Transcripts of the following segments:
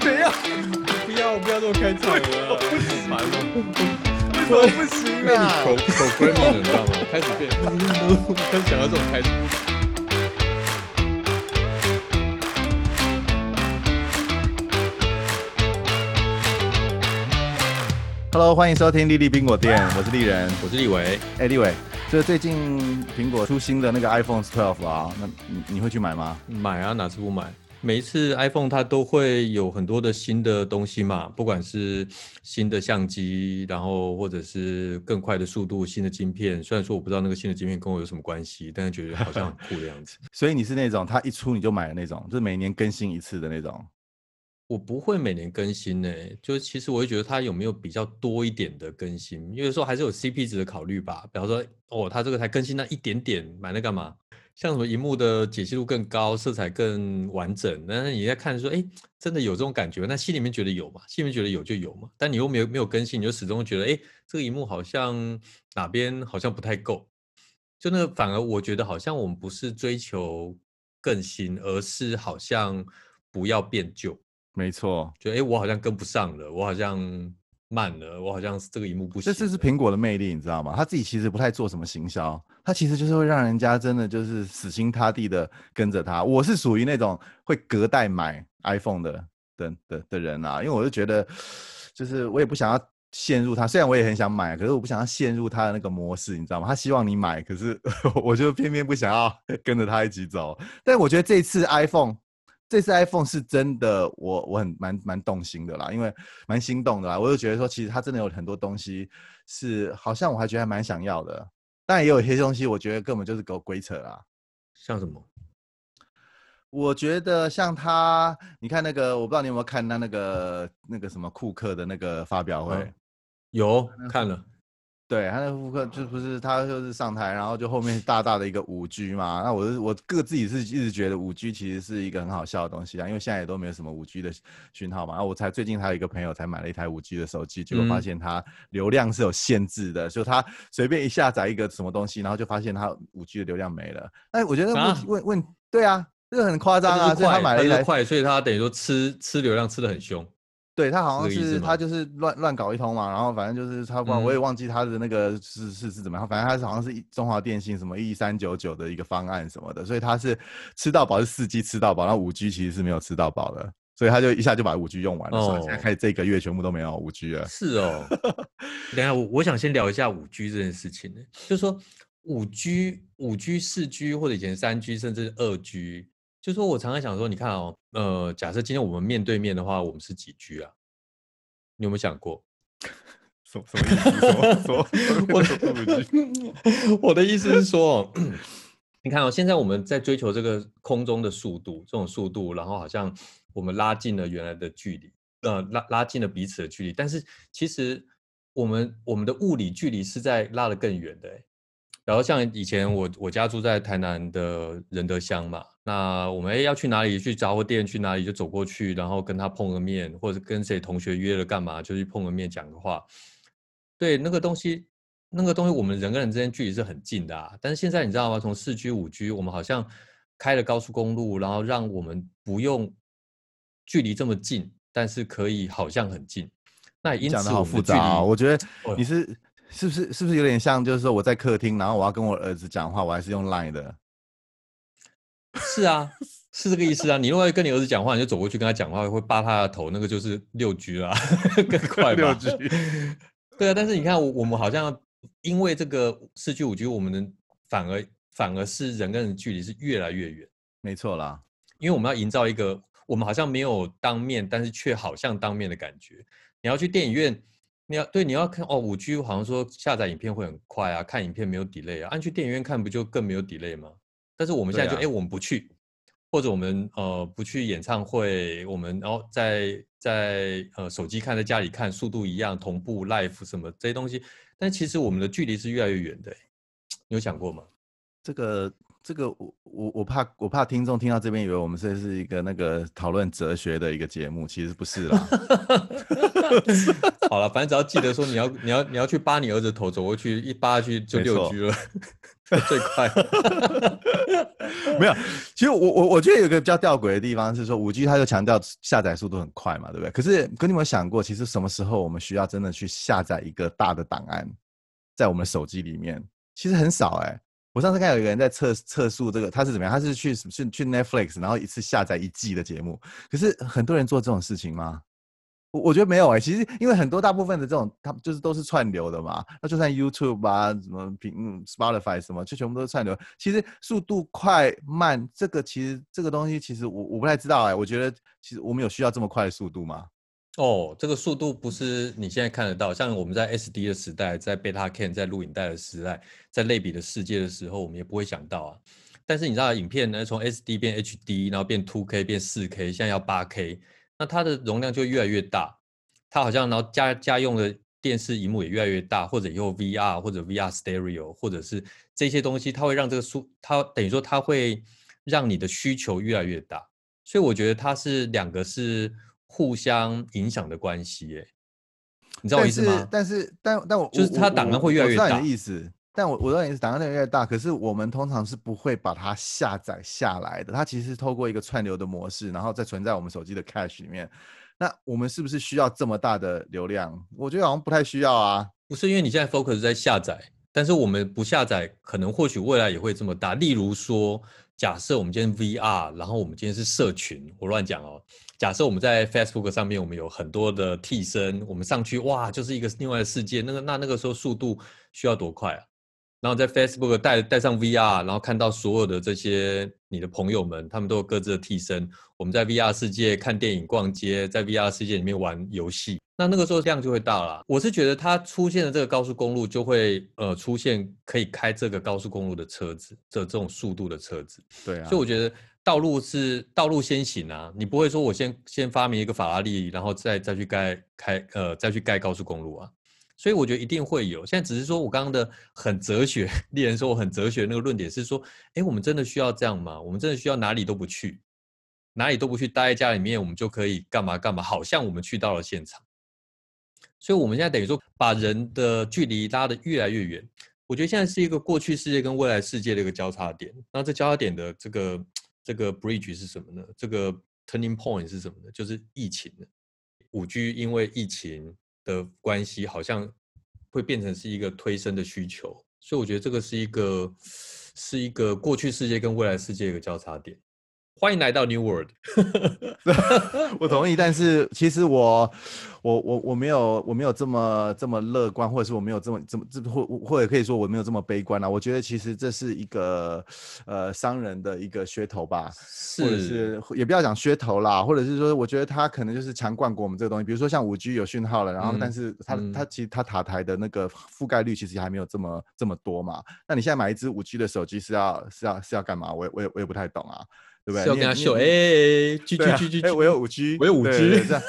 怎样？不要不要这么开场了，不行烦了。为什么不行啊？口口 i n 了，你知道吗？开始变，开始想要这种开始。Hello，欢迎收听丽丽苹果店，我是丽人。我是立伟，哎，立伟，就是最近苹果出新的那个 iPhone 12啊，那你你会去买吗？买啊，哪次不买？每一次 iPhone 它都会有很多的新的东西嘛，不管是新的相机，然后或者是更快的速度、新的晶片。虽然说我不知道那个新的晶片跟我有什么关系，但是觉得好像很酷的样子。所以你是那种它一出你就买的那种，就是每年更新一次的那种。我不会每年更新呢、就是其实我会觉得它有没有比较多一点的更新，因为说还是有 CP 值的考虑吧。比方说，哦，它这个才更新那一点点，买那干嘛？像什么荧幕的解析度更高，色彩更完整，但是你在看说，哎，真的有这种感觉？那心里面觉得有嘛，心里面觉得有就有嘛，但你又没有没有更新，你就始终觉得，哎，这个荧幕好像哪边好像不太够。就那反而我觉得好像我们不是追求更新，而是好像不要变旧。没错，觉得哎，诶我好像跟不上了，我好像慢了，我好像是这个荧幕不行了。这这是苹果的魅力，你知道吗？他自己其实不太做什么行销，他其实就是会让人家真的就是死心塌地的跟着他。我是属于那种会隔代买 iPhone 的的的的人啊，因为我就觉得，就是我也不想要陷入他，虽然我也很想买，可是我不想要陷入他的那个模式，你知道吗？他希望你买，可是 我就偏偏不想要 跟着他一起走。但我觉得这次 iPhone。这次 iPhone 是真的我，我我很蛮蛮动心的啦，因为蛮心动的啦。我就觉得说，其实它真的有很多东西是好像我还觉得还蛮想要的，但也有一些东西我觉得根本就是狗鬼扯啦。像什么？我觉得像他，你看那个，我不知道你有没有看他那个那个什么库克的那个发表会，嗯有看了，对他那个库克就不是他就是上台，然后就后面大大的一个五 G 嘛。那我是我个自己是一直觉得五 G 其实是一个很好笑的东西啊，因为现在也都没有什么五 G 的讯号嘛。然后我才最近还有一个朋友才买了一台五 G 的手机，结果发嗯现它流量是有限制的，就他随便一下载一个什么东西，然后就发现他五 G 的流量没了。哎，我觉得问啊问问对啊，这个很夸张啊，所以他，买了一台快，所以他等于说吃吃流量吃的很凶。对他好像是他就是乱乱搞一通嘛，然后反正就是他忘、我也嗯。忘记他的那个是是是怎么样，反正他是好像是一中华电信什么一三九九的一个方案什么的，所以他是吃到饱是四 G 吃到饱，然后五 G 其实是没有吃到饱的，所以他就一下就把五 G 用完了，所以现在哦。开始这个月全部都没有五 G 了。是哦，等下我我想先聊一下五 G 这件事情呢，就是说五 G、五 G、四 G 或者以前三 G 甚至二 G，就是说我常常想说，你看哦，呃，假设今天我们面对面的话，我们是几居啊？你有没有想过？什么什么意思？我？我的意思是说，你看哦，现在我们在追求这个空中的速度，这种速度，然后好像我们拉近了原来的距离，呃，拉拉近了彼此的距离，但是其实我们我们的物理距离是在拉得更远的欸。然后像以前我我家住在台南的仁德乡嘛，那我们要去哪里去杂货店去哪里就走过去，然后跟他碰个面，或者跟谁同学约了干嘛就去碰个面讲个话。对，那个东西，那个东西我们人跟人之间距离是很近的啊。但是现在你知道吗？从四 G、五 G，我们好像开了高速公路，然后让我们不用距离这么近，但是可以好像很近。那也因此我们的距复杂、哦，离我觉得哦你是是不是是不是有点像，就是说我在客厅，然后我要跟我儿子讲话，我还是用 Line 的。是啊，是这个意思啊。你如果要跟你儿子讲话，你就走过去跟他讲话，会扒他的头，那个就是六 G 啦，更快吧？六 G 对啊，但是你看，我我们好像因为这个四 G、五 G，我们的反而反而是人跟人距离是越来越远，没错啦，因为我们要营造一个我们好像没有当面，但是却好像当面的感觉。你要去电影院，你要对你要看哦，五 G 好像说下载影片会很快啊，看影片没有 delay 啊，按去电影院看不就更没有 delay 吗？但是我们现在就哎、我们不去，或者我们呃不去演唱会，我们然后在在呃手机看，在家里看，速度一样，同步 live 什么这些东西，但其实我们的距离是越来越远的、诶你有想过吗？这个这个我我我怕我怕听众听到这边以为我们这是一个那个讨论哲学的一个节目，其实不是啦。好了，反正只要记得说你要你要你要去扒你儿子头走过去，一扒去就六 G 了。最快。没有，其实我我我觉得有个比较吊诡的地方是说，五 G 它就强调下载速度很快嘛，对不对？可是，可你有没有想过，其实什么时候我们需要真的去下载一个大的档案，在我们手机里面？其实很少哎。我上次看有一个人在测测速这个，他是怎么样？他是去去去 Netflix，然后一次下载一季的节目。可是很多人做这种事情吗？我我觉得没有哎，其实因为很多大部分的这种，他们就是都是串流的嘛。那就算 YouTube 啊，什么平 Spotify 什么，就全部都是串流。其实速度快慢，这个其实这个东西，其实我我不太知道哎。我觉得其实我们有需要这么快的速度吗？哦，这个速度不是你现在看得到。像我们在 SD 的时代，在 Beta Can 在录影带的时代，在类比的世界的时候，我们也不会想到啊。但是你知道，影片呢从 SD 变 HD，然后变 2K 变 4K，现在要 8K。那它的容量就越来越大，它好像然后家家用的电视荧幕也越来越大，或者以后 VR 或者 VR Stereo，或者是这些东西，它会让这个速，它等于说它会让你的需求越来越大，所以我觉得它是两个是互相影响的关系，哎，你知道我意思吗？但是但但我就是它档案会越来越大的意思，但我我知道你是档案越来越大，可是我们通常是不会把它下载下来的，它其实是透过一个串流的模式，然后再存在我们手机的 Cache 里面。那我们是不是需要这么大的流量？我觉得好像不太需要啊。不是因为你现在 focus 在下载，但是我们不下载，可能或许未来也会这么大。例如说，假设我们今天 VR，然后我们今天是社群，我乱讲哦。假设我们在 Facebook 上面，我们有很多的替身，我们上去哇，就是一个另外的世界。那个那那个时候速度需要多快啊？然后在 Facebook 带带上 VR，然后看到所有的这些你的朋友们，他们都有各自的替身。我们在 VR 世界看电影、逛街，在 VR 世界里面玩游戏，那那个时候量就会大了。我是觉得它出现的这个高速公路，就会呃出现可以开这个高速公路的车子，这这种速度的车子。对啊。所以我觉得道路是道路先行啊，你不会说我先先发明一个法拉利，然后再再去盖开呃再去盖高速公路啊。所以我觉得一定会有，现在只是说我刚刚的很哲学，猎人说我很哲学那个论点是说，哎，我们真的需要这样吗？我们真的需要哪里都不去，哪里都不去，待在家里面，我们就可以干嘛干嘛？好像我们去到了现场。所以我们现在等于说把人的距离拉得越来越远。我觉得现在是一个过去世界跟未来世界的一个交叉点。那这交叉点的这个这个 bridge 是什么呢？这个 turning point 是什么呢？就是疫情五 G，因为疫情。的关系好像会变成是一个推升的需求，所以我觉得这个是一个是一个过去世界跟未来世界一个交叉点。欢迎来到 New World。我同意，但是其实我我我我没有我没有这么这么乐观，或者是我没有这么这么这或或者可以说我没有这么悲观啊。我觉得其实这是一个呃商人的一个噱头吧，或者是也不要讲噱头啦，或者是说我觉得他可能就是强灌过我们这个东西。比如说像五 G 有讯号了，然后但是它它其实它塔台的那个覆盖率其实还没有这么这么多嘛。那你现在买一只五 G 的手机是要是要是要干嘛？我也我也我也不太懂啊。对不对？要跟他秀，哎，G G G G，哎，我有五 G，我有五 G，这样。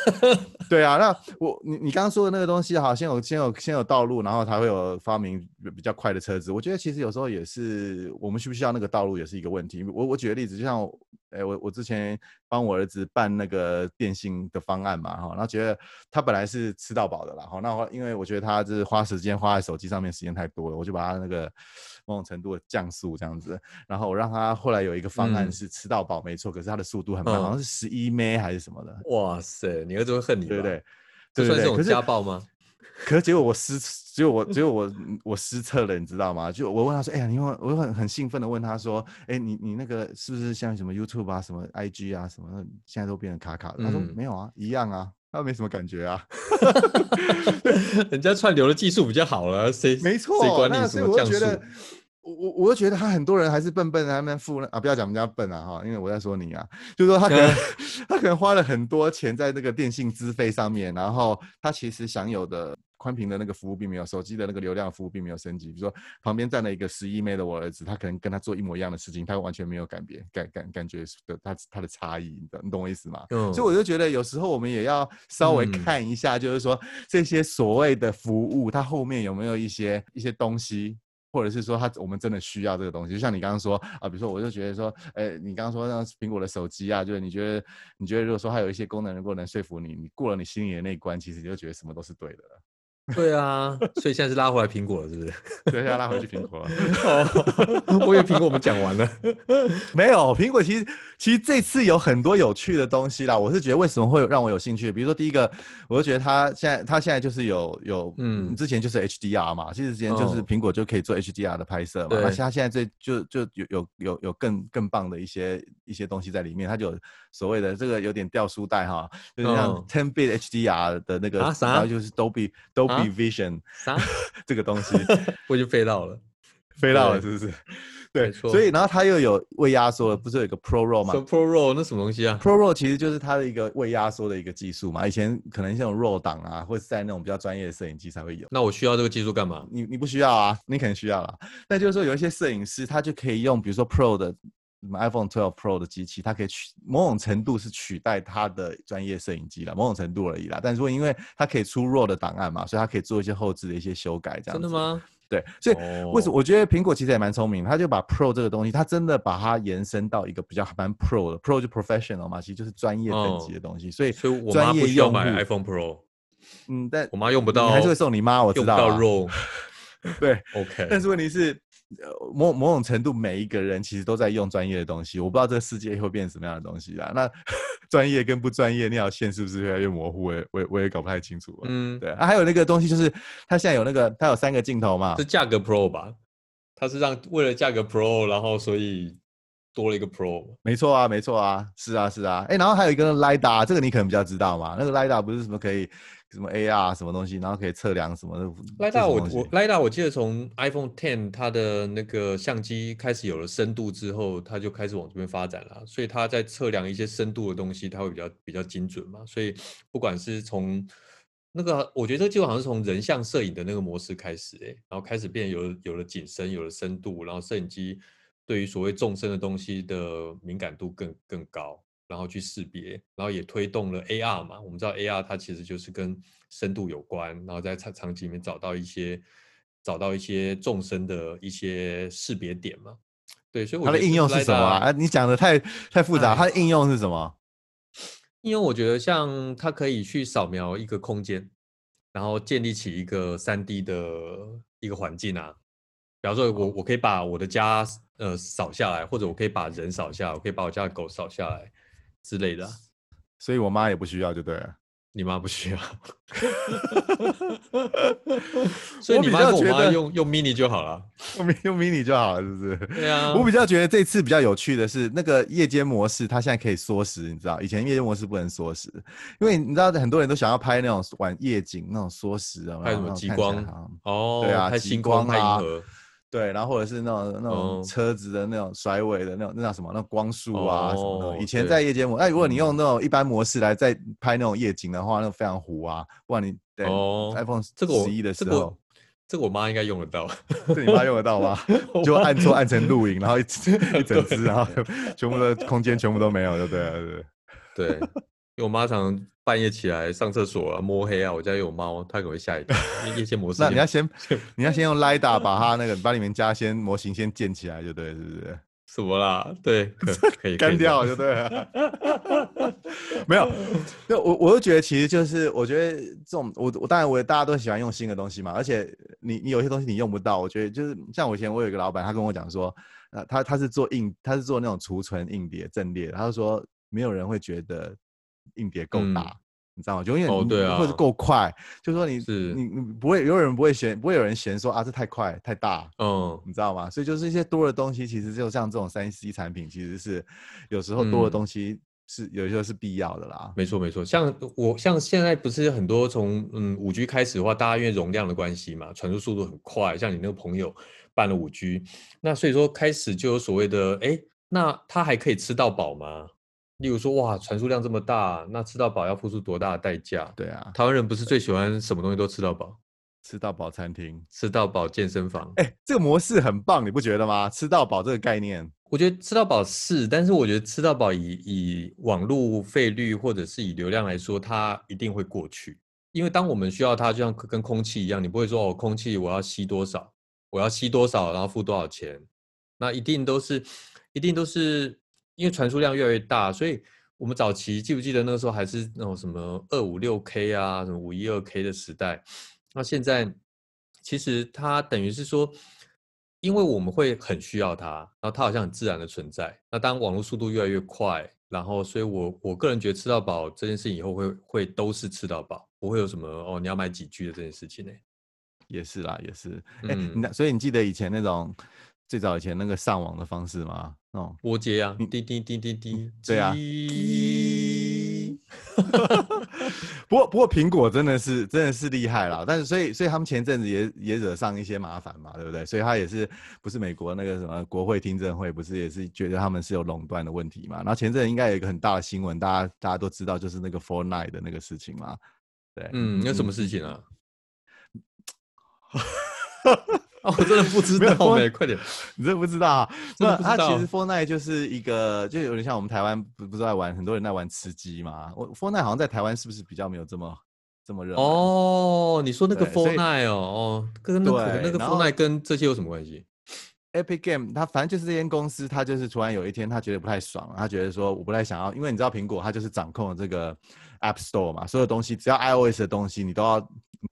对啊，那我你你刚刚说的那个东西，哈，先有先有先有道路，然后才会有发明比较快的车子。我觉得其实有时候也是，我们需不需要那个道路也是一个问题。我我举个例子，就像，哎，我我之前帮我儿子办那个电信的方案嘛，哈，然后觉得他本来是吃到饱的啦，哈，那因为我觉得他就是花时间花在手机上面时间太多了，我就把他那个。某种程度的降速这样子，然后我让他后来有一个方案是吃到饱，没错，可是他的速度很慢，好像是十一 m 还是什么的。哇塞，你儿子会恨你，对不对？这算是种家暴吗？可是结果我失，结果我结果我我失策了，你知道吗？就我问他说，哎呀，你为我很很兴奋的问他说，哎，你你那个是不是像什么 YouTube 啊，什么 IG 啊，什么现在都变成卡卡的？他说没有啊，一样啊。他没什么感觉啊，人家串流的技术比较好了，谁没错？谁管你什么降速？我我我就觉得他很多人还是笨笨的，他们付啊，不要讲人家笨啊哈，因为我在说你啊，就是说他可能 他可能花了很多钱在那个电信资费上面，然后他其实享有的。宽屏的那个服务并没有，手机的那个流量服务并没有升级。比如说旁边站了一个十一妹的我儿子，他可能跟他做一模一样的事情，他完全没有感别感感感觉的他他的差异，你懂你懂我意思吗？所以我就觉得有时候我们也要稍微看一下，就是说这些所谓的服务，它后面有没有一些一些东西，或者是说他我们真的需要这个东西。就像你刚刚说啊，比如说我就觉得说，哎，你刚刚说那苹果的手机啊，就是你觉得你觉得如果说它有一些功能能够能说服你，你过了你心里的那一关，其实你就觉得什么都是对的了。对啊，所以现在是拉回来苹果了，是不是？对，现在拉回去苹果了。哦，我以为苹果我们讲完了。没有，苹果其实其实这次有很多有趣的东西啦。我是觉得为什么会让我有兴趣？比如说第一个，我就觉得它现在它现在就是有有嗯，之前就是 HDR 嘛，其实之前就是苹果就可以做 HDR 的拍摄嘛。而且它现在这就就有有有有更更棒的一些一些东西在里面，它就有所谓的这个有点掉书袋哈，就是像 Ten Bit HDR 的那个，然后就是 Dolby Dolby。Vision 啥 这个东西，我就飞到了，飞到了，是不是？对，所以然后它又有未压缩，不是有一个 Pro Roll 吗？Pro Roll 那什么东西啊？Pro Roll 其实就是它的一个未压缩的一个技术嘛。以前可能像 Roll 档啊，或是在那种比较专业的摄影机才会有。那我需要这个技术干嘛？你你不需要啊，你肯定需要啦。那就是说有一些摄影师他就可以用，比如说 Pro 的。什么 iPhone 12 Pro 的机器，它可以取某种程度是取代它的专业摄影机了，某种程度而已啦。但是因为它可以出 RAW 的档案嘛，所以它可以做一些后置的一些修改，这样。真的吗？对，所以为什么我觉得苹果其实也蛮聪明，它就把 Pro 这个东西，它真的把它延伸到一个比较蛮 Pro 的，Pro 就 Professional 嘛，其实就是专业等级的东西。所以，所以我妈不需要买 iPhone Pro。嗯，但我妈用不到，还是会送你妈，我知道。用不到 RAW。对，OK。但是问题是。某某种程度，每一个人其实都在用专业的东西。我不知道这个世界会变成什么样的东西啊。那 专业跟不专业那条线是不是越来越模糊？我也我也我也搞不太清楚。嗯，对啊。还有那个东西，就是它现在有那个，它有三个镜头嘛？是价格 Pro 吧？它是让为了价格 Pro，然后所以多了一个 Pro。没错啊，没错啊，是啊，是啊。哎，然后还有一个 LiDAR，这个你可能比较知道嘛？那个 LiDAR 不是什么可以？什么 AR 什么东西，然后可以测量什么的。莱达我我莱达我记得从 iPhone Ten 它的那个相机开始有了深度之后，它就开始往这边发展了。所以它在测量一些深度的东西，它会比较比较精准嘛。所以不管是从那个，我觉得这就好像是从人像摄影的那个模式开始，哎，然后开始变有有了景深，有了深度，然后摄影机对于所谓纵深的东西的敏感度更更高。然后去识别，然后也推动了 AR 嘛。我们知道 AR 它其实就是跟深度有关，然后在场场景里面找到一些找到一些纵深的一些识别点嘛。对，所以它的应用是什么啊？你讲的太太复杂，它的应用是什么？应用我觉得像它可以去扫描一个空间，然后建立起一个三 D 的一个环境啊。比方说，我我可以把我的家呃扫下来，或者我可以把人扫下来，我可以把我家的狗扫下来。之类的，所以我妈也不需要，就对了。你妈不需要，所以你妈跟我妈用用 mini 就好了，用用 mini 就好了，是不是？对啊。我比较觉得这次比较有趣的是那个夜间模式，它现在可以缩时，你知道？以前夜间模式不能缩时，因为你知道很多人都想要拍那种晚夜景那种缩时啊，拍什么极光哦，对啊，星光拍银河。对，然后或者是那种那种车子的那种甩尾的那种那叫什么？那光束啊什么的。以前在夜间模，那如果你用那种一般模式来再拍那种夜景的话，那非常糊啊。不然你对 iPhone 这个十一的时候，这个我妈应该用得到。这你妈用得到吗？就按错按成录影，然后一 一整只，然后全部的空间全部都没有，就对了，对。对，因为我妈常。半夜起来上厕所啊，摸黑啊，我家有猫，它可能会吓一跳。夜间模式，那你要先，你要先用 LiDAR 把它那个把里面加先模型先建起来，就对，是不是？什么啦？对，可 以干掉就对了。没有，就我我就觉得其实就是我觉得这种我我当然我大家都喜欢用新的东西嘛，而且你你有些东西你用不到，我觉得就是像我以前我有一个老板，他跟我讲说，呃，他他是做硬，他是做那种储存硬碟阵列，他就说没有人会觉得。硬碟够大，你知道吗？永远或者够快，就说你你你不会有人不会嫌，不会有人嫌说啊这太快太大，嗯，你知道吗？所以就是一些多的东西，其实就像这种三 C 产品，其实是有时候多的东西是有时候是必要的啦。没错没错，像我像现在不是很多从嗯五 G 开始的话，大家因为容量的关系嘛，传输速度很快，像你那个朋友办了五 G，那所以说开始就有所谓的哎，那他还可以吃到饱吗？例如说，哇，传输量这么大，那吃到饱要付出多大的代价？对啊，台湾人不是最喜欢什么东西都吃到饱，吃到饱餐厅，吃到饱健身房。哎，这个模式很棒，你不觉得吗？吃到饱这个概念，我觉得吃到饱是，但是我觉得吃到饱以以网络费率或者是以流量来说，它一定会过去。因为当我们需要它，就像跟空气一样，你不会说哦，空气我要吸多少，我要吸多少，然后付多少钱，那一定都是，一定都是。因为传输量越来越大，所以我们早期记不记得那个时候还是那种什么二五六 K 啊，什么五一二 K 的时代，那现在其实它等于是说，因为我们会很需要它，然后它好像很自然的存在。那当网络速度越来越快，然后所以我我个人觉得吃到饱这件事情以后会会都是吃到饱，不会有什么哦你要买几 G 的这件事情呢。也是啦，也是。哎，那所以你记得以前那种最早以前那个上网的方式吗？哦，波接啊，滴滴滴滴滴，对啊。不过不过苹果真的是真的是厉害啦，但是所以所以他们前阵子也也惹上一些麻烦嘛，对不对？所以他也是不是美国那个什么国会听证会，不是也是觉得他们是有垄断的问题嘛？然后前阵应该有一个很大的新闻，大家大家都知道，就是那个 Fortnite 的那个事情嘛。对，嗯，有什么事情啊？哦，我真的不知道，没快点，你真的不知道啊？那它其实 Fortnite 就是一个，就有点像我们台湾不不是在玩，很多人在玩吃鸡嘛。我 Fortnite 好像在台湾是不是比较没有这么这么热？哦，你说那个 Fortnite 哦，哦，跟那个那个 Fortnite 跟这些有什么关系？Epic Game 它反正就是这间公司，它就是突然有一天他觉得不太爽，他觉得说我不太想要，因为你知道苹果它就是掌控了这个 App Store 嘛，所有东西只要 iOS 的东西，你都要都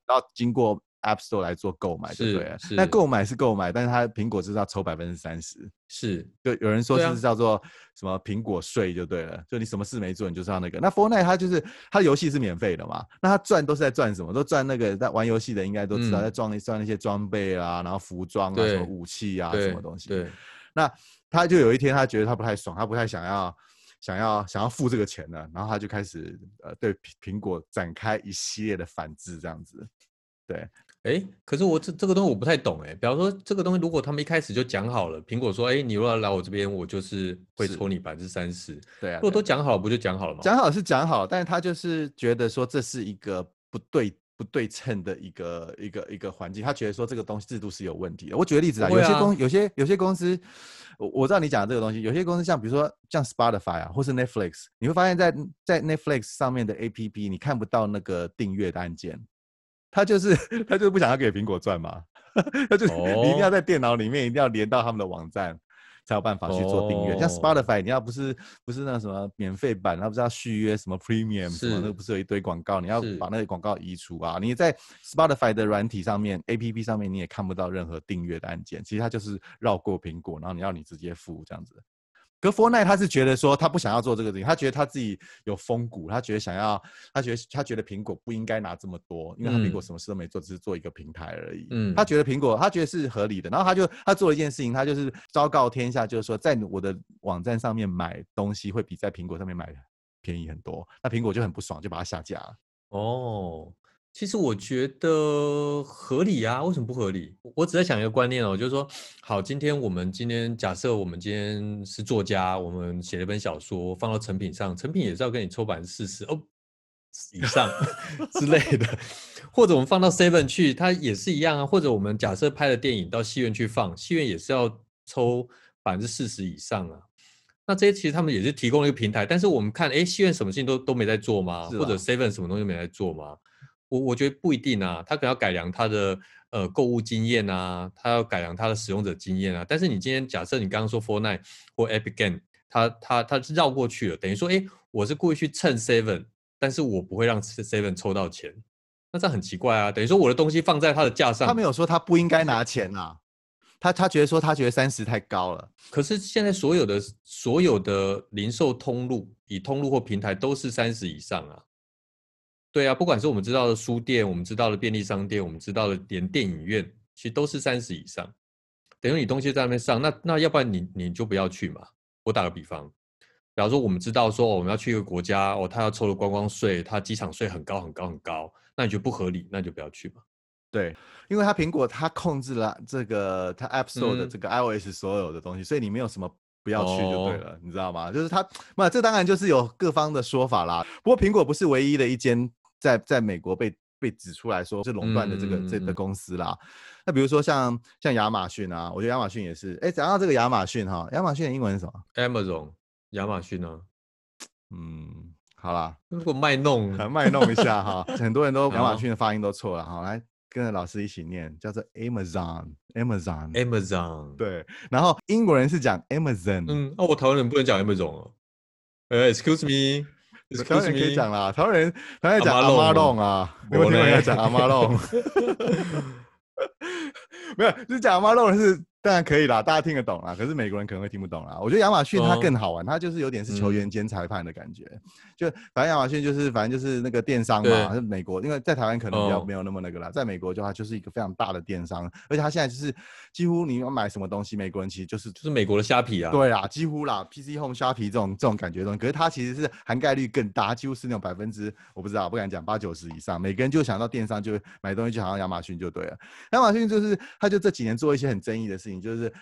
要经过。App Store 来做购买，对不对？那购买是购买，但是它苹果是要抽百分之三十，是就有人说是叫做什么苹果税就对了，就你什么事没做，你就是要那个。那 Fortnite 它就是它游戏是免费的嘛，那它赚都是在赚什么？都赚那个在玩游戏的应该都知道，在赚赚那些装备啊，然后服装啊，什么武器啊，什么东西。对，那他就有一天他觉得他不太爽，他不太想要想要想要付这个钱了，然后他就开始呃对苹果展开一系列的反制，这样子，对。哎，可是我这这个东西我不太懂哎。比方说，这个东西如果他们一开始就讲好了，苹果说，哎，你如果来我这边，我就是会抽你百分之三十。对啊，如果都讲好了，不就讲好了吗？讲好是讲好，但是他就是觉得说这是一个不对不对称的一个一个一个环境，他觉得说这个东西制度是有问题的。我举个例子啊，有些公有些有些公司，我我知道你讲的这个东西，有些公司像比如说像 Spotify 啊，或是 Netflix，你会发现在在 Netflix 上面的 APP，你看不到那个订阅的按键。他就是 他就是不想要给苹果赚嘛，他就是你一定要在电脑里面一定要连到他们的网站，才有办法去做订阅。像 Spotify，你要不是不是那什么免费版，那不是要续约什么 Premium 什么，那不是有一堆广告，你要把那个广告移除啊。你在 Spotify 的软体上面，APP 上面你也看不到任何订阅的按键，其实它就是绕过苹果，然后你要你直接付这样子。可 f o r n i t e 他是觉得说他不想要做这个事情，他觉得他自己有风骨，他觉得想要，他觉得他觉得苹果不应该拿这么多，因为他苹果什么事都没做，只是做一个平台而已。嗯，他觉得苹果，他觉得是合理的，然后他就他做了一件事情，他就是昭告天下，就是说在我的网站上面买东西会比在苹果上面买便宜很多，那苹果就很不爽，就把它下架了。哦。其实我觉得合理啊，为什么不合理？我只在想一个观念哦，就是说，好，今天我们今天假设我们今天是作家，我们写了一本小说，放到成品上，成品也是要跟你抽百分之四十哦以上 之类的，或者我们放到 Seven 去，它也是一样啊。或者我们假设拍了电影到戏院去放，戏院也是要抽百分之四十以上啊。那这些其实他们也是提供了一个平台，但是我们看，哎，戏院什么事情都都没在做吗？或者 Seven 什么东西没在做吗？我我觉得不一定啊，他可能要改良他的呃购物经验啊，他要改良他的使用者经验啊。但是你今天假设你刚刚说 Fortnite 或 Epic Game，他他他是绕过去了，等于说，哎，我是故意去蹭 Seven，但是我不会让 Seven 抽到钱，那这很奇怪啊。等于说我的东西放在他的架上，他没有说他不应该拿钱啊，他他觉得说他觉得三十太高了。可是现在所有的所有的零售通路，以通路或平台都是三十以上啊。对啊，不管是我们知道的书店，我们知道的便利商店，我们知道的连电影院，其实都是三十以上。等于你东西在那边上，那那要不然你你就不要去嘛。我打个比方，比方说我们知道说我们要去一个国家，哦，他要抽了观光税，他机场税很高很高很高，那你觉得不合理，那就不要去嘛。对，因为他苹果他控制了这个他 App Store 的这个 iOS 所有的东西，所以你没有什么不要去就对了，你知道吗？就是他，那这当然就是有各方的说法啦。不过苹果不是唯一的一间。在在美国被被指出来说是垄断的这个这个公司啦，那比如说像像亚马逊啊，我觉得亚马逊也是。哎，讲到这个亚马逊哈，亚马逊的英文是什么？Amazon，亚马逊呢？嗯，好啦，如果卖弄，卖弄一下哈，很多人都亚马逊的发音都错了哈，来跟着老师一起念，叫做 Amazon，Amazon，Amazon，对。然后英国人是讲 Amazon，嗯，那，我台湾人不能讲 Amazon 哦。呃，Excuse me。台湾人可以讲啦，台湾人台湾人讲阿妈阿妈弄弄啊，你有没有听过人家讲阿妈弄？没有，就是讲阿妈弄是当然可以啦，大家听得懂啦。可是美国人可能会听不懂啦。我觉得亚马逊它哦更好玩，它就是有点是球员兼裁判的感觉。就反正亚马逊就是反正就是那个电商嘛，美国，因为在台湾可能比较哦没有那么那个啦，在美国就它就是一个非常大的电商，而且它现在就是几乎你要买什么东西，美国人其实就是就是美国的虾皮啊。对啦，几乎啦，PC Home、虾皮这种这种感觉的东西，可是它其实是涵盖率更大，几乎是那种百分之我不知道，不敢讲八九十以上。每个人就想到电商就买东西，就好像亚马逊就对了。亚马逊就是它就这几年做一些很争议的事情，就是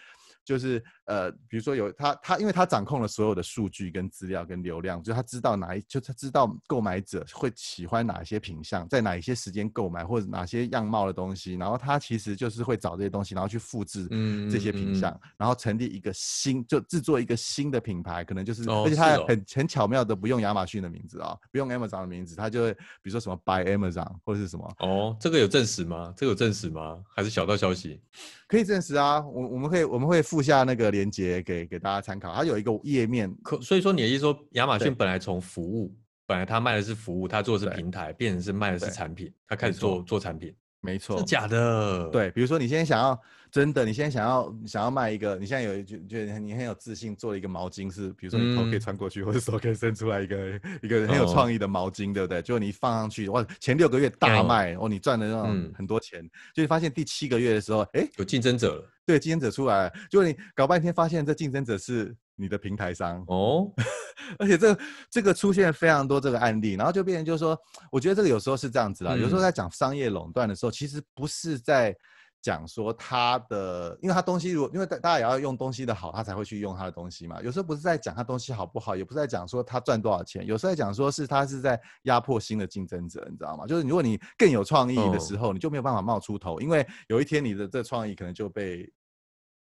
就是呃，比如说有他他，因为他掌控了所有的数据跟资料跟流量，就他知道哪一就他知道购买者会喜欢哪些品相，在哪一些时间购买或者哪些样貌的东西，然后他其实就是会找这些东西，然后去复制嗯这些嗯嗯品相，然后成立一个新就制作一个新的品牌，可能就是，哦而且它还是哦很很巧妙的不用亚马逊的名字啊、不用 Amazon 的名字，他就会比如说什么 By Amazon 或者是什么，哦，这个有证实吗？这个有证实吗？还是小道消息？可以证实啊，我我们会我们会附下那个链接给给大家参考，它有一个页面，可所以说你的意思说，亚马逊本来从服务，本来他卖的是服务，他做的是平台，变成是卖的是产品，他开始做做产品，没错是，假的？，对，比如说你现在想要真的，你现在想要想要卖一个，你现在有觉觉得你很有自信做了一个毛巾，是比如说你头可以嗯。穿过去，或者手可以伸出来一个一个很有哦。创意的毛巾，对不对？结果你放上去，哇，前六个月大哦卖，哦，你赚了那种嗯。很多钱，就你发现第七个月的时候，哎，有竞争者了。对，竞争者出来了，结果你搞半天发现这竞争者是你的平台商，哦，而且这个这个出现非常多这个案例，然后就变成就是说，我觉得这个有时候是这样子啦，有时候嗯。在讲商业垄断的时候，其实不是在讲说他的，因为他东西如果因为大大家也要用东西的好，他才会去用他的东西嘛。有时候不是在讲他东西好不好，也不是在讲说他赚多少钱，有时候在讲说是他是在压迫新的竞争者，你知道吗？就是如果你更有创意的哦时候，你就没有办法冒出头，因为有一天你的这创意可能就被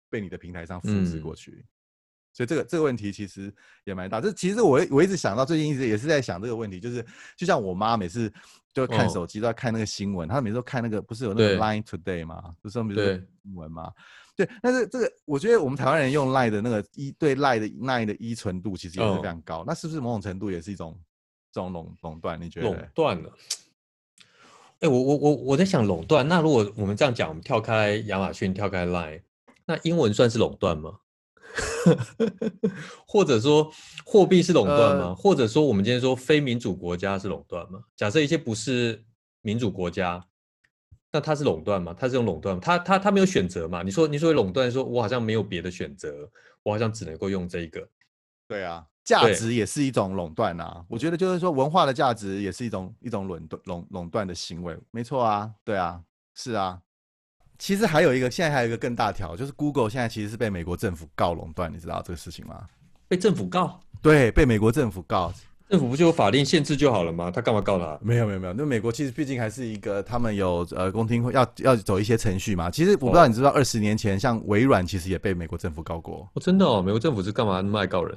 被你的平台上复制嗯过去。所以这个这个问题其实也蛮大。这其实我我一直想到，最近一直也是在想这个问题，就是就像我妈每次就看哦手机都要看那个新闻，她每次都看那个不是有那个 Line Today 吗？不是上面不是有对新闻吗？对，但是这个我觉得我们台湾人用 Line 的那个依对 Line 的 Line 的依存度其实也是哦非常高，那是不是某种程度也是一种这种垄垄断？你觉得垄？断了。哎、我我我我在想垄断。那如果我们这样讲，我们跳开亚马逊，跳开 Line，那英文算是垄断吗？或者说货币是垄断吗？呃或者说我们今天说非民主国家是垄断吗？假设一些不是民主国家，那它是垄断吗？它是用垄断吗，它它它没有选择嘛？你说你说垄断，说我好像没有别的选择，我好像只能够用这一个。对啊，价值也是一种垄断啊。我觉得就是说，文化的价值也是一种一种垄断垄垄断的行为，没错啊，对啊，是啊。其实还有一个，现在还有一个更大条，就是 Google 现在其实是被美国政府告垄断，你知道这个事情吗？被政府告，对，被美国政府告。政府不就有法令限制就好了吗？他干嘛告他？没有没有没有，那美国其实毕竟还是一个，他们有呃公听会要要走一些程序嘛。其实我不知道你知道，二十年前像微软其实也被美国政府告过，哦，真的哦，美国政府是干嘛那么爱告人？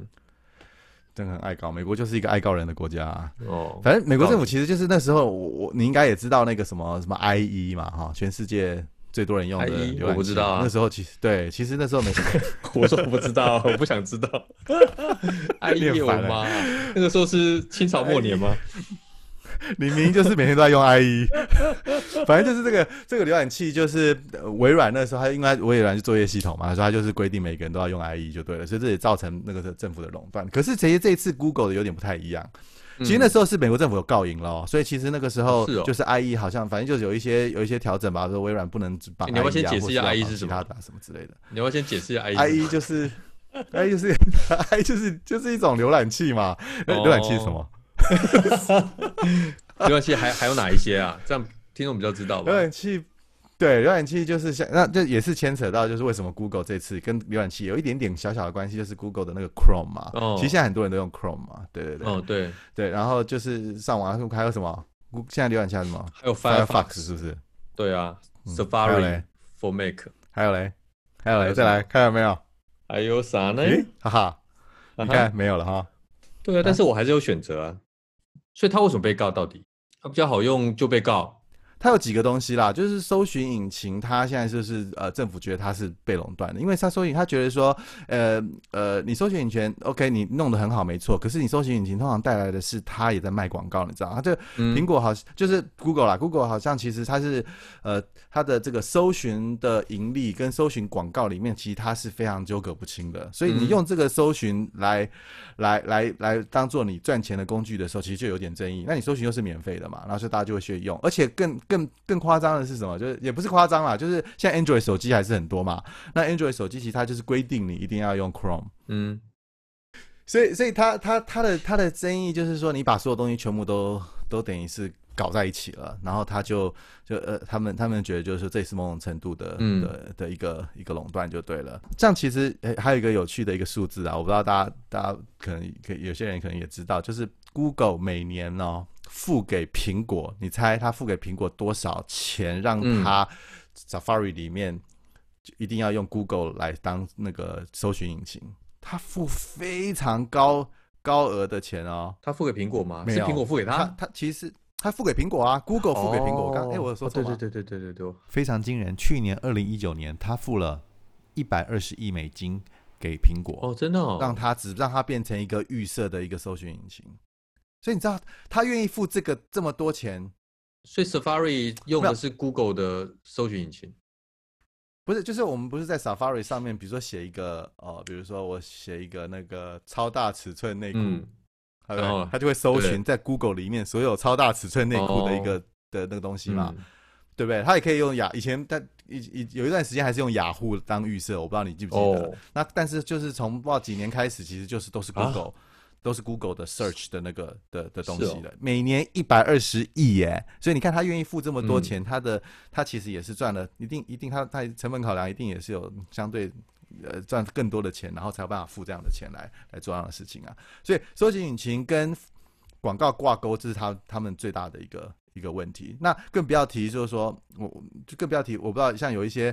真的很爱告。美国就是一个爱告人的国家、啊。哦，反正美国政府其实就是那时候，我我你应该也知道那个什么什么 IE 嘛，哈，全世界最多人用的浏览器我不知道啊那时候其实对，其实那时候没 我说我不知道，我不想知道。哎呦你很烦欸妈！那个时候是清朝末年吗？你明明就是每天都在用 IE，反正就是这个这个浏览器就是呃微软那时候，它应该微软是作业系统嘛，所以它就是规定每个人都要用 IE 就对了，所以这也造成那个政府的垄断。可是其实这一次 Google 的有点不太一样，其实那时候是美国政府有告赢了哦、所以其实那个时候就是 IE 好像反正就是有一些有一些调整吧，说微软不能只绑 IE 啊，你要不要先解释一下 IE 是什么其他的啊什么之类的。你要不要先解释一下 IE？IE 就是 IE 就是 IE 就是就是一种浏览器嘛，呃浏览器是什么？浏览器还还有哪一些啊？这样听众比较知道吧浏？览器，对，浏览器就是像那这也是牵扯到，就是为什么 Google 这次跟浏览器有一点点小小的关系，就是 Google 的那个 Chrome 嘛。哦其实现在很多人都用 Chrome 嘛，对对对，哦，对，对。然后就是上网还有什么？现在浏览器还有什么还有 Firefox 是不是？对啊，Safari 嘞 for Mac，还有嘞，还有嘞，再来看到没有？还有啥呢？哈哈，你看没有了哈。对啊，但是我还是有选择啊。所以他为什么被告？到底他比较好用就被告？它有几个东西啦，就是搜寻引擎，它现在就是呃，政府觉得它是被垄断的，因为它搜寻，它觉得说，呃呃，你搜寻引擎，OK，你弄得很好，没错，可是你搜寻引擎通常带来的是它也在卖广告，你知道？它这苹果好就是 Google 啦，Google 好像其实它是呃，它的这个搜寻的盈利跟搜寻广告里面，其实它是非常纠葛不清的，所以你用这个搜寻来来来来当做你赚钱的工具的时候，其实就有点争议。那你搜寻又是免费的嘛，然后所以大家就会去用，而且更更更夸张的是什么？就是也不是夸张啦，就是现在 Android 手机还是很多嘛。那 Android 手机其实它就是规定你一定要用 Chrome，嗯，所以所以它它它的它的争议就是说，你把所有东西全部都都等于是搞在一起了，然后他就就呃，他们他们觉得就是这也是某种程度的的的一个一个垄断就对了。这样其实还有一个有趣的一个数字啊，我不知道大家大家可能可有些人可能也知道，就是 Google 每年呢。付给苹果，你猜他付给苹果多少钱，让他 Safari 里面一定要用 Google 来当那个搜寻引擎？他付非常高高额的钱哦。他付给苹果吗？是苹果付给他？他其实他付给苹果啊，Google 付给苹果。我刚哎，我说错了。对对对对对对对，非常惊人。去年二零一九年，他付了一百二十亿美金给苹果哦，真的，哦，让他只让他变成一个预设的一个搜寻引擎。所以你知道他愿意付这个这么多钱，所以 Safari 用的是 Google 的搜寻引擎，不是？就是我们不是在 Safari 上面，比如说写一个呃，比如说我写一个那个超大尺寸内裤，然后他就会搜寻在 Google 里面所有超大尺寸内裤的一个的那个东西嘛，对不对？他也可以用雅，以前但一一有一段时间还是用雅虎当预设，我不知道你记不记得？那但是就是从不知道几年开始，其实就是都是 Google。都是 Google 的 Search 的那个的的东西了，每年一百二十亿耶，所以你看他愿意付这么多钱，他的他其实也是赚了，一定一定他他成本考量一定也是有相对呃赚更多的钱，然后才有办法付这样的钱来来做这样的事情啊。所以搜索引擎跟广告挂钩，这是他他们最大的一个。一个问题，那更不要提，就是说，我就更不要提，我不知道像有一些，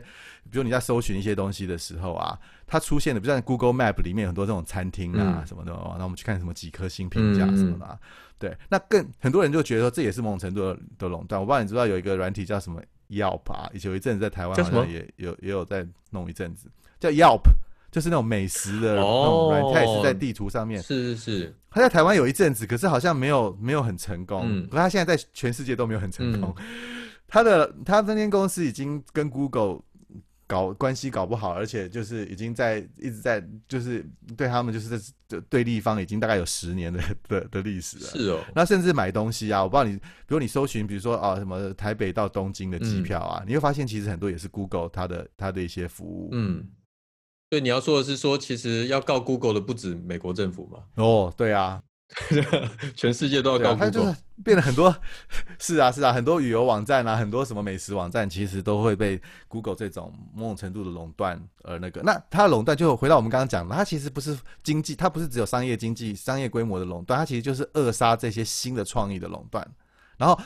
比如你在搜寻一些东西的时候啊，它出现的，比如像 Google Map 里面很多这种餐厅啊什么的，那我们去看什么几颗星评价什么的，对，那更很多人就觉得说这也是某种程度的垄断。我不知道你知道有一个软体叫什么 Yelp 啊，以前有一阵子在台湾好像也有也有在弄一阵子，叫 Yelp。就是那种美食的那种软件，也是在地图上面。是是是，他在台湾有一阵子，可是好像没有没有很成功。嗯，可他现在在全世界都没有很成功。他的他那间公司已经跟 Google 搞关系搞不好，而且就是已经在一直在就是对他们就是在对立方已经大概有十年的 的的历史了。是哦，那甚至买东西啊，我不知道你，比如你搜寻，比如说啊什么台北到东京的机票啊，你会发现其实很多也是 Google 它的它的一些服务。嗯。对，你要说的是说，其实要告 Google 的不止美国政府嘛？哦，对啊，全世界都要告 Google，就是变了很多。是啊，是啊，很多旅游网站啊，很多什么美食网站，其实都会被 Google 这种某种程度的垄断而那个。那它的垄断就回到我们刚刚讲的，它其实不是经济，它不是只有商业经济、商业规模的垄断，它其实就是扼杀这些新的创意的垄断。然后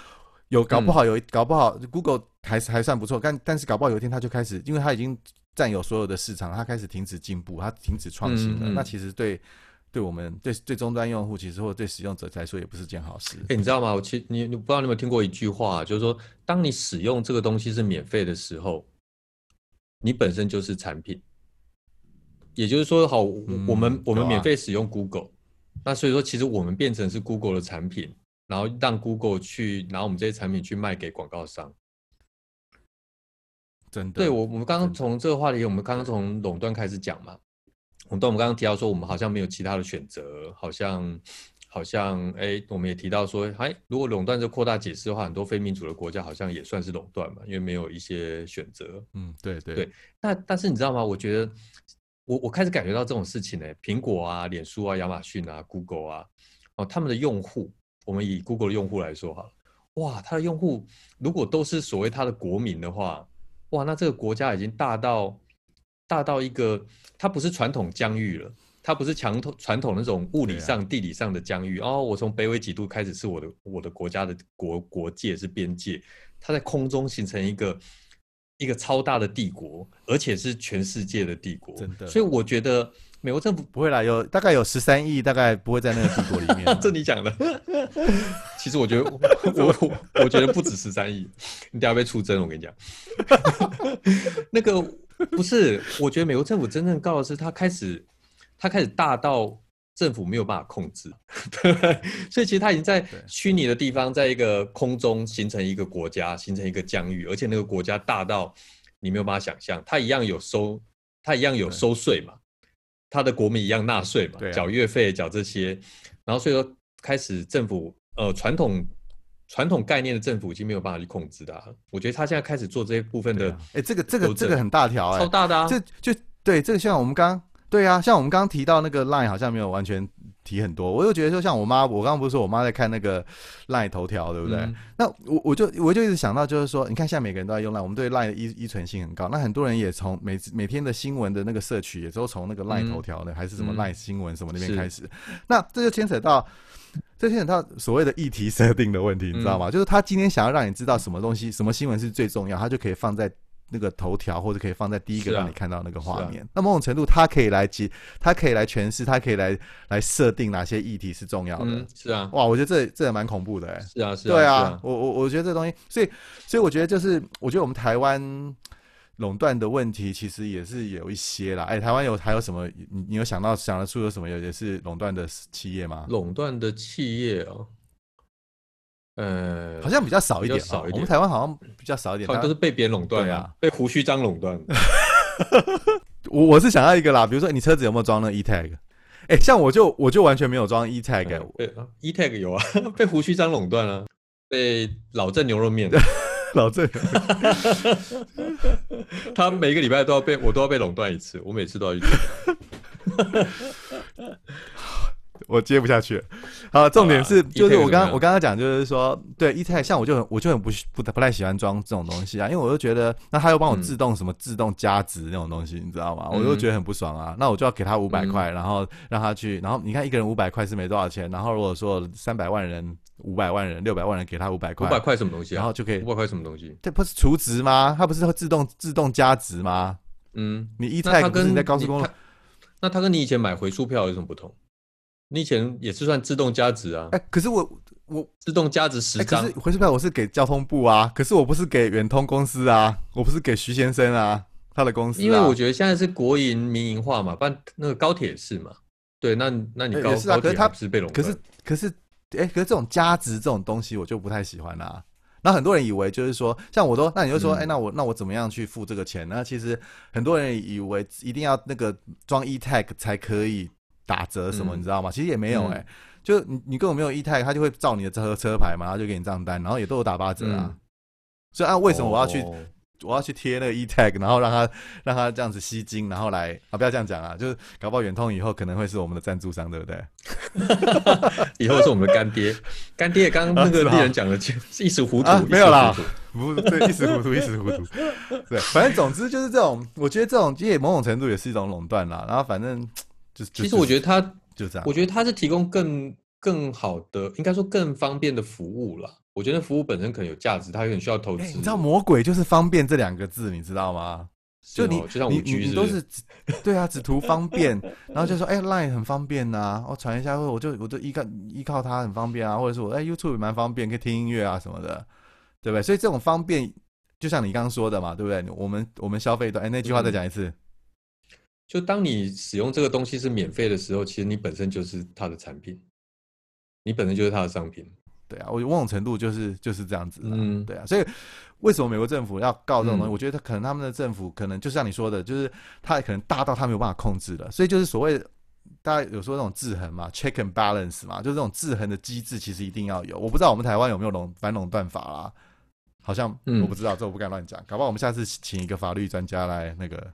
有搞不好有搞不好 Google 还是还算不错，但但是搞不好有一天它就开始，因为它已经。占有所有的市场，它开始停止进步，它停止创新了。那其实对对我们对对终端用户，其实或者对使用者来说，也不是件好事。哎，你知道吗？我其实你你不知道你有没有听过一句话，就是说，当你使用这个东西是免费的时候，你本身就是产品。也就是说，好，我们我们免费使用 Google，那所以说，其实我们变成是 Google 的产品，然后让 Google 去拿我们这些产品去卖给广告商。真的，对我，我们刚刚从这个话题，我们刚刚从垄断开始讲嘛。垄断，我们刚刚提到说，我们好像没有其他的选择，好像，好像，哎，我们也提到说，哎，如果垄断这扩大解释的话，很多非民主的国家好像也算是垄断嘛，因为没有一些选择。嗯，对对对。那但是你知道吗？我觉得，我我开始感觉到这种事情呢，苹果啊、脸书啊、亚马逊啊、Google 啊，哦，他们的用户，我们以 Google 的用户来说哈，哇，他的用户如果都是所谓他的国民的话。哇，那这个国家已经大到大到一个，它不是传统疆域了，它不是传统传统那种物理上、地理上的疆域哦。我从北纬几度开始是我的我的国家的国国界是边界，它在空中形成一个一个超大的帝国，而且是全世界的帝国。真的，所以我觉得美国政府不会啦，有大概有十三亿，大概不会在那个帝国里面。这你讲的，其实我觉得 我我我我觉得不止十三亿，你等下被出征，我跟你讲。那个不是，我觉得美国政府真正告的是，他开始他开始大到政府没有办法控制，所以其实他已经在虚拟的地方，在一个空中形成一个国家，形成一个疆域，而且那个国家大到你没有办法想象，他一样有收，他一样有收税嘛，他的国民一样纳税嘛，缴月费，缴这些，然后所以说开始政府呃传统。传统概念的政府已经没有办法去控制的，我觉得他现在开始做这些部分的，哎，这个这个这个很大条，哎，超大的啊！这就对这个像我们刚对啊，像我们刚刚提到那个 Line 好像没有完全提很多，我又觉得说像我妈，我刚刚不是说我妈在看那个 Line 头条，对不对？那我我就我就一直想到就是说，你看现在每个人都在用 Line，我们对 Line 的依依存性很高，那很多人也从每每天的新闻的那个摄取，也都从那个 Line 头条的还是什么 Line 新闻什么那边开始，那这就牵扯到。这牵扯到所谓的议题设定的问题，你知道吗？就是他今天想要让你知道什么东西、什么新闻是最重要，他就可以放在那个头条，或者可以放在第一个让你看到那个画面。那某种程度，他可以来解，他可以来诠释，他可以来来设定哪些议题是重要的。是啊，哇，我觉得这这也蛮恐怖的，哎。是啊，是啊。对啊，我我我觉得这东西，所以所以我觉得就是，我觉得我们台湾。垄断的问题其实也是有一些啦，哎，台湾有还有什么？你你有想到想得出有什么也是垄断的企业吗？垄断的企业哦，呃，好像比较少一点，少一点。我们台湾好像比较少一点，好像都是被别人垄断啊，被胡须章垄断。我我是想要一个啦，比如说你车子有没有装那 e tag？哎，像我就我就完全没有装 e tag，对，e tag 有啊，被胡须章垄断了，被老郑牛肉面。老郑，他每个礼拜都要被我都要被垄断一次，我每次都要去。我接不下去。好，重点是就是我刚我刚刚讲就是说，对一泰像我就很我就很不不不太喜欢装这种东西啊，因为我就觉得那他又帮我自动什么自动加值那种东西，你知道吗？我就觉得很不爽啊。那我就要给他五百块，然后让他去，然后你看一个人五百块是没多少钱，然后如果说三百万人。五百万人、六百万人给他五百块，五百块什么东西？然后就可以五百块什么东西？这不是储值吗？它不是会自动自动加值吗？嗯，你一泰跟你在高速公路，那它跟你以前买回数票有什么不同？你以前也是算自动加值啊？哎，可是我我自动加值十张，可是回数票我是给交通部啊，可是我不是给远通公司啊，我不是给徐先生啊，他的公司。因为我觉得现在是国营民营化嘛，不然那个高铁是嘛？对，那那你高高铁不是被垄断？可是可是。哎，可是这种价值这种东西，我就不太喜欢啦。那很多人以为就是说，像我都，那你就说，哎，那我那我怎么样去付这个钱呢？其实很多人以为一定要那个装 e tag 才可以打折什么，你知道吗？其实也没有，哎，就你你根本没有 e tag，他就会照你的车车牌嘛，然后就给你账单，然后也都有打八折啊。所以啊，为什么我要去？我要去贴那个 e tag，然后让他让他这样子吸金，然后来啊，不要这样讲啊，就是搞不好远通以后可能会是我们的赞助商，对不对？以后是我们的干爹，干爹刚刚那个猎人讲的一时糊涂，没有啦，不对，一时糊涂，一时糊涂。对，反正总之就是这种，我觉得这种也某种程度也是一种垄断啦。然后反正就其实我觉得他就这样，我觉得他是提供更更好的，应该说更方便的服务了。我觉得服务本身可能有价值，它有点需要投资。你知道“魔鬼”就是方便这两个字，你知道吗？就你就像五 G，你都是对啊，只图方便，然后就说哎，Line 很方便呐，我传一下，或我就我就依靠依靠它很方便啊，或者是我哎 YouTube 蛮方便，可以听音乐啊什么的，对不对？所以这种方便，就像你刚刚说的嘛，对不对？我们我们消费端，哎，那句话再讲一次，就当你使用这个东西是免费的时候，其实你本身就是它的产品，你本身就是它的商品。对啊，我某种程度就是就是这样子，嗯，对啊，所以为什么美国政府要告这种东西？我觉得可能他们的政府可能就像你说的，就是他可能大到他没有办法控制了，所以就是所谓大家有说那种制衡嘛，check and balance 嘛，就是这种制衡的机制其实一定要有。我不知道我们台湾有没有垄反垄断法啦，好像我不知道，这我不敢乱讲，搞不好我们下次请一个法律专家来那个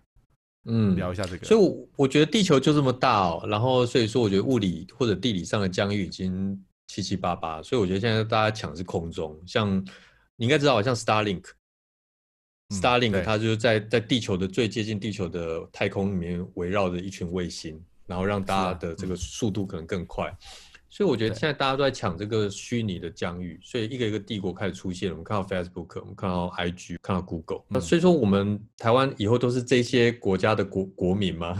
嗯聊一下这个。所以，我我觉得地球就这么大哦，然后所以说，我觉得物理或者地理上的疆域已经。七七八八，所以我觉得现在大家抢是空中，像你应该知道，像 Starlink，Starlink 它就是在在地球的最接近地球的太空里面围绕着一群卫星，然后让大家的这个速度可能更快。所以我觉得现在大家都在抢这个虚拟的疆域，所以一个一个帝国开始出现了。我们看到 Facebook，我们看到 IG，看到 Google。那所以说，我们台湾以后都是这些国家的国国民吗？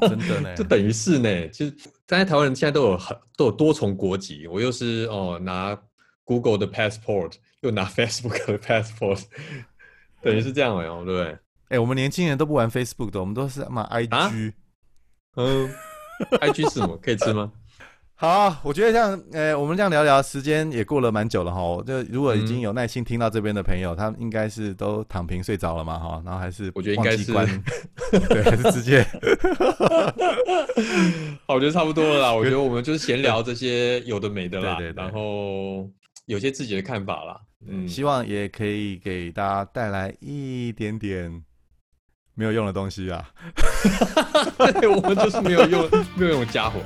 真的呢？就等于是呢。其实，大家台湾人现在都有很都有多重国籍。我又是哦拿 Google 的 passport，又拿 Facebook 的 passport，等于是这样哦，对不对？哎，我们年轻人都不玩 Facebook 的，我们都是嘛 IG。嗯，IG 是什么？可以吃吗？好，我觉得这样，呃，我们这样聊聊，时间也过了蛮久了哈。就如果已经有耐心听到这边的朋友，他应该是都躺平睡着了嘛哈。然后还是我觉得应该是 对，还是直接。好，我觉得差不多了啦。我觉得我们就是闲聊这些有的没的啦，对对。然后有些自己的看法啦，嗯，希望也可以给大家带来一点点。没有用的东西啊！对，我们就是没有用、没有用的家伙。